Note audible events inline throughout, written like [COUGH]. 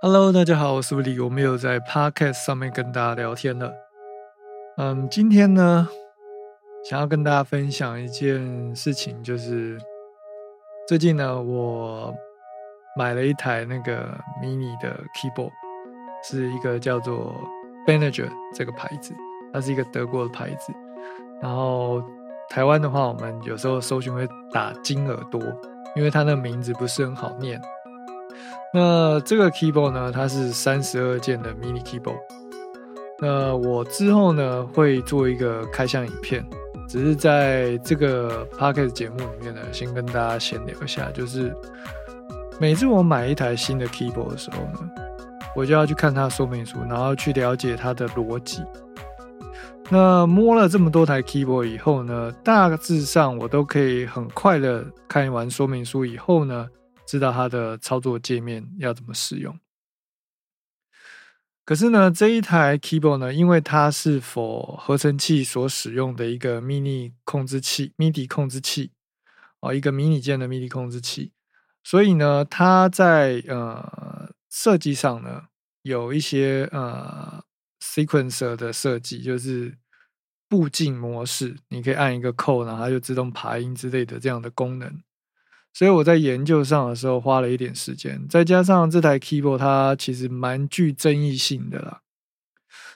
Hello，大家好，我是 Willy，我们有在 Podcast 上面跟大家聊天了。嗯，今天呢，想要跟大家分享一件事情，就是最近呢，我买了一台那个 mini 的 keyboard，是一个叫做 Beniger 这个牌子，它是一个德国的牌子。然后台湾的话，我们有时候搜寻会打金耳朵，因为它那名字不是很好念。那这个 keyboard 呢，它是三十二键的 mini keyboard。那我之后呢会做一个开箱影片，只是在这个 pocket 节目里面呢，先跟大家闲聊一下，就是每次我买一台新的 keyboard 的时候呢，我就要去看它说明书，然后去了解它的逻辑。那摸了这么多台 keyboard 以后呢，大致上我都可以很快的看完说明书以后呢。知道它的操作界面要怎么使用。可是呢，这一台 keyboard 呢，因为它是否合成器所使用的一个 mini 控制器，midi 控制器哦，一个迷你键的 midi 控制器，所以呢，它在呃设计上呢，有一些呃 sequencer 的设计，就是步进模式，你可以按一个扣，然后它就自动爬音之类的这样的功能。所以我在研究上的时候花了一点时间，再加上这台 keyboard 它其实蛮具争议性的啦，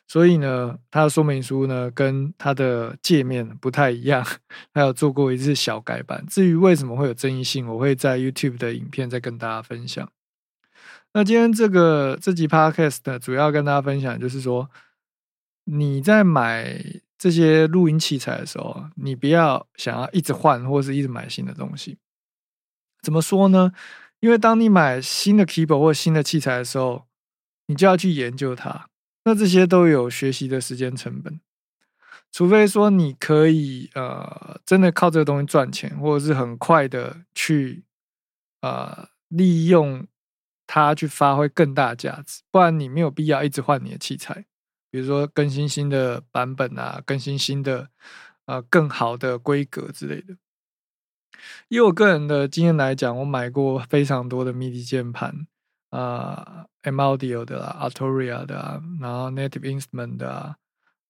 所以呢，它的说明书呢跟它的界面不太一样，还有做过一次小改版。至于为什么会有争议性，我会在 YouTube 的影片再跟大家分享。那今天这个这集 Podcast 主要跟大家分享，就是说你在买这些录音器材的时候，你不要想要一直换或是一直买新的东西。怎么说呢？因为当你买新的 keyboard 或新的器材的时候，你就要去研究它。那这些都有学习的时间成本。除非说你可以呃真的靠这个东西赚钱，或者是很快的去呃利用它去发挥更大价值，不然你没有必要一直换你的器材。比如说更新新的版本啊，更新新的呃更好的规格之类的。以我个人的经验来讲，我买过非常多的 MIDI 键盘，啊，M Audio 的啦，Arturia 的啊，然后 Native Instrument 的啊，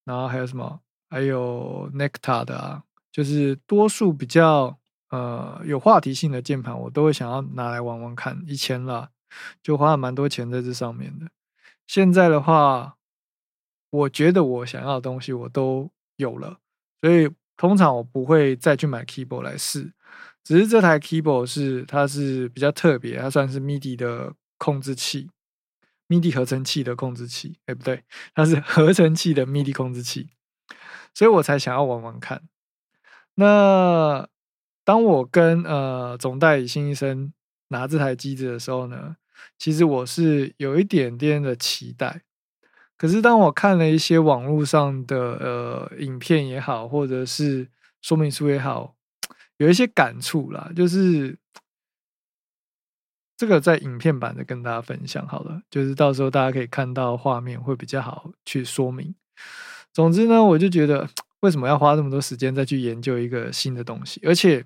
然后还有什么，还有 Nectar 的啊，就是多数比较呃有话题性的键盘，我都会想要拿来玩玩看。以前啦，就花了蛮多钱在这上面的。现在的话，我觉得我想要的东西我都有了，所以通常我不会再去买 Keyboard 来试。只是这台 keyboard 是它是比较特别，它算是 MIDI 的控制器，MIDI 合成器的控制器，哎不对，它是 [LAUGHS] 合成器的 MIDI 控制器，所以我才想要玩玩看。那当我跟呃总代理新医生拿这台机子的时候呢，其实我是有一点点的期待。可是当我看了一些网络上的呃影片也好，或者是说明书也好。有一些感触啦，就是这个在影片版的跟大家分享好了，就是到时候大家可以看到画面会比较好去说明。总之呢，我就觉得为什么要花这么多时间再去研究一个新的东西，而且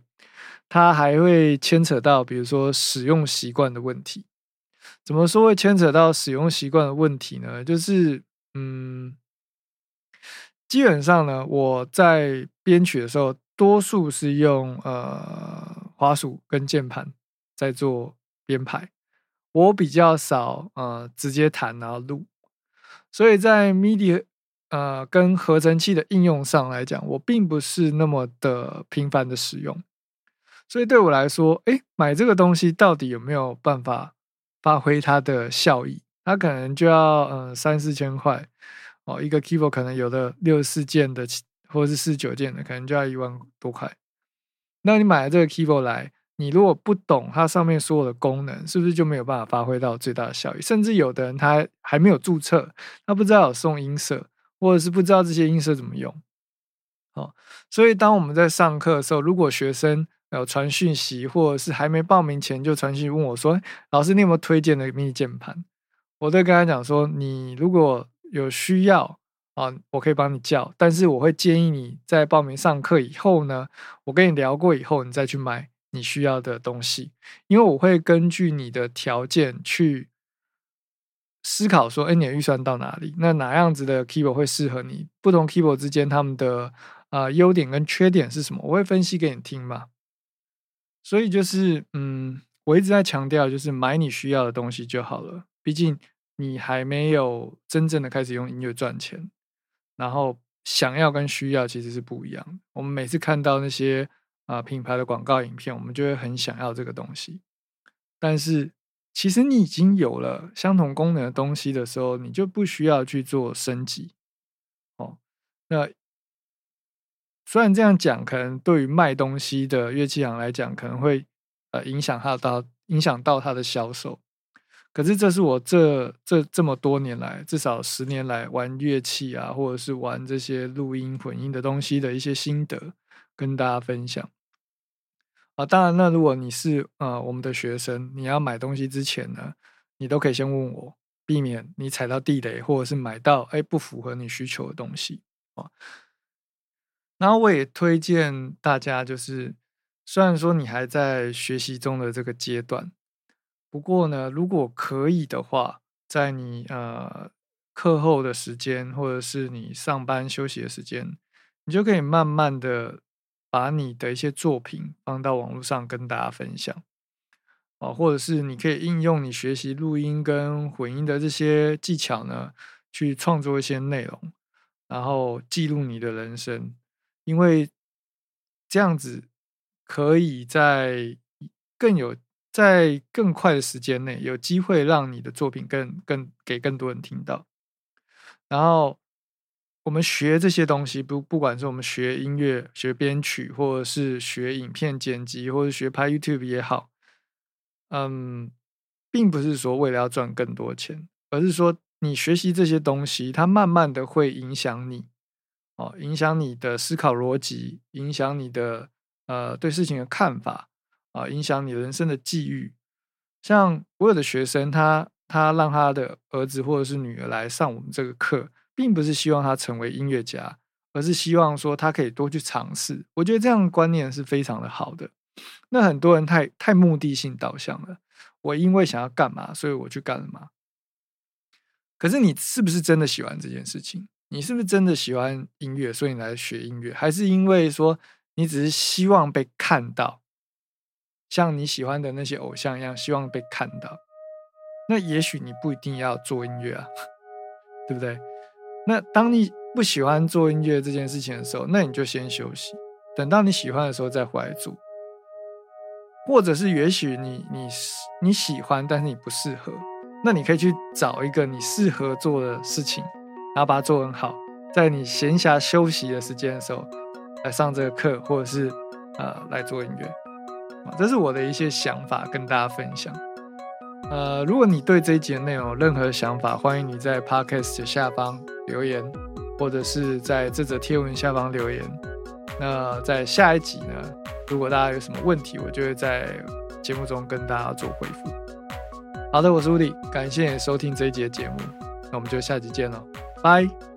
它还会牵扯到比如说使用习惯的问题。怎么说会牵扯到使用习惯的问题呢？就是嗯，基本上呢，我在编曲的时候。多数是用呃滑鼠跟键盘在做编排，我比较少呃直接弹然后录，所以在 MIDI 呃跟合成器的应用上来讲，我并不是那么的频繁的使用，所以对我来说，哎，买这个东西到底有没有办法发挥它的效益？它可能就要呃三四千块哦，一个 keyboard 可能有的六四键的。或者是四九件的，可能就要一万多块。那你买了这个 keyboard 来，你如果不懂它上面所有的功能，是不是就没有办法发挥到最大的效益？甚至有的人他还没有注册，他不知道有送音色，或者是不知道这些音色怎么用。哦，所以当我们在上课的时候，如果学生有传讯息，或者是还没报名前就传讯问我说：“老师，你有没有推荐的 mini 键盘？”我都跟他讲说：“你如果有需要。”啊，我可以帮你叫，但是我会建议你在报名上课以后呢，我跟你聊过以后，你再去买你需要的东西，因为我会根据你的条件去思考说，哎，你的预算到哪里？那哪样子的 keyboard 会适合你？不同 keyboard 之间他们的啊优点跟缺点是什么？我会分析给你听嘛。所以就是，嗯，我一直在强调，就是买你需要的东西就好了。毕竟你还没有真正的开始用音乐赚钱，然后想要跟需要其实是不一样的。我们每次看到那些啊品牌的广告影片，我们就会很想要这个东西，但是。其实你已经有了相同功能的东西的时候，你就不需要去做升级。哦，那虽然这样讲，可能对于卖东西的乐器行来讲，可能会呃影响它到影响到它的销售。可是这是我这这这么多年来，至少十年来玩乐器啊，或者是玩这些录音混音的东西的一些心得，跟大家分享。啊，当然，那如果你是呃我们的学生，你要买东西之前呢，你都可以先问我，避免你踩到地雷，或者是买到哎不符合你需求的东西啊。然后我也推荐大家，就是虽然说你还在学习中的这个阶段，不过呢，如果可以的话，在你呃课后的时间，或者是你上班休息的时间，你就可以慢慢的。把你的一些作品放到网络上跟大家分享，啊，或者是你可以应用你学习录音跟混音的这些技巧呢，去创作一些内容，然后记录你的人生，因为这样子可以在更有在更快的时间内有机会让你的作品更更给更多人听到，然后。我们学这些东西，不不管是我们学音乐、学编曲，或者是学影片剪辑，或者学拍 YouTube 也好，嗯，并不是说为了要赚更多钱，而是说你学习这些东西，它慢慢的会影响你，哦，影响你的思考逻辑，影响你的呃对事情的看法，啊，影响你人生的际遇。像我有的学生，他他让他的儿子或者是女儿来上我们这个课。并不是希望他成为音乐家，而是希望说他可以多去尝试。我觉得这样的观念是非常的好的。那很多人太太目的性导向了，我因为想要干嘛，所以我去干了嘛。可是你是不是真的喜欢这件事情？你是不是真的喜欢音乐，所以你来学音乐？还是因为说你只是希望被看到，像你喜欢的那些偶像一样，希望被看到？那也许你不一定要做音乐啊，[LAUGHS] 对不对？那当你不喜欢做音乐这件事情的时候，那你就先休息，等到你喜欢的时候再回来做。或者是也许你你你喜欢，但是你不适合，那你可以去找一个你适合做的事情，然后把它做很好，在你闲暇休息的时间的时候来上这个课，或者是呃来做音乐。啊，这是我的一些想法跟大家分享。呃，如果你对这一节内容有任何想法，欢迎你在 Podcast 下方留言，或者是在这则贴文下方留言。那在下一集呢，如果大家有什么问题，我就会在节目中跟大家做回复。好的，我是 Woody，感谢收听这一节节目，那我们就下集见了，拜。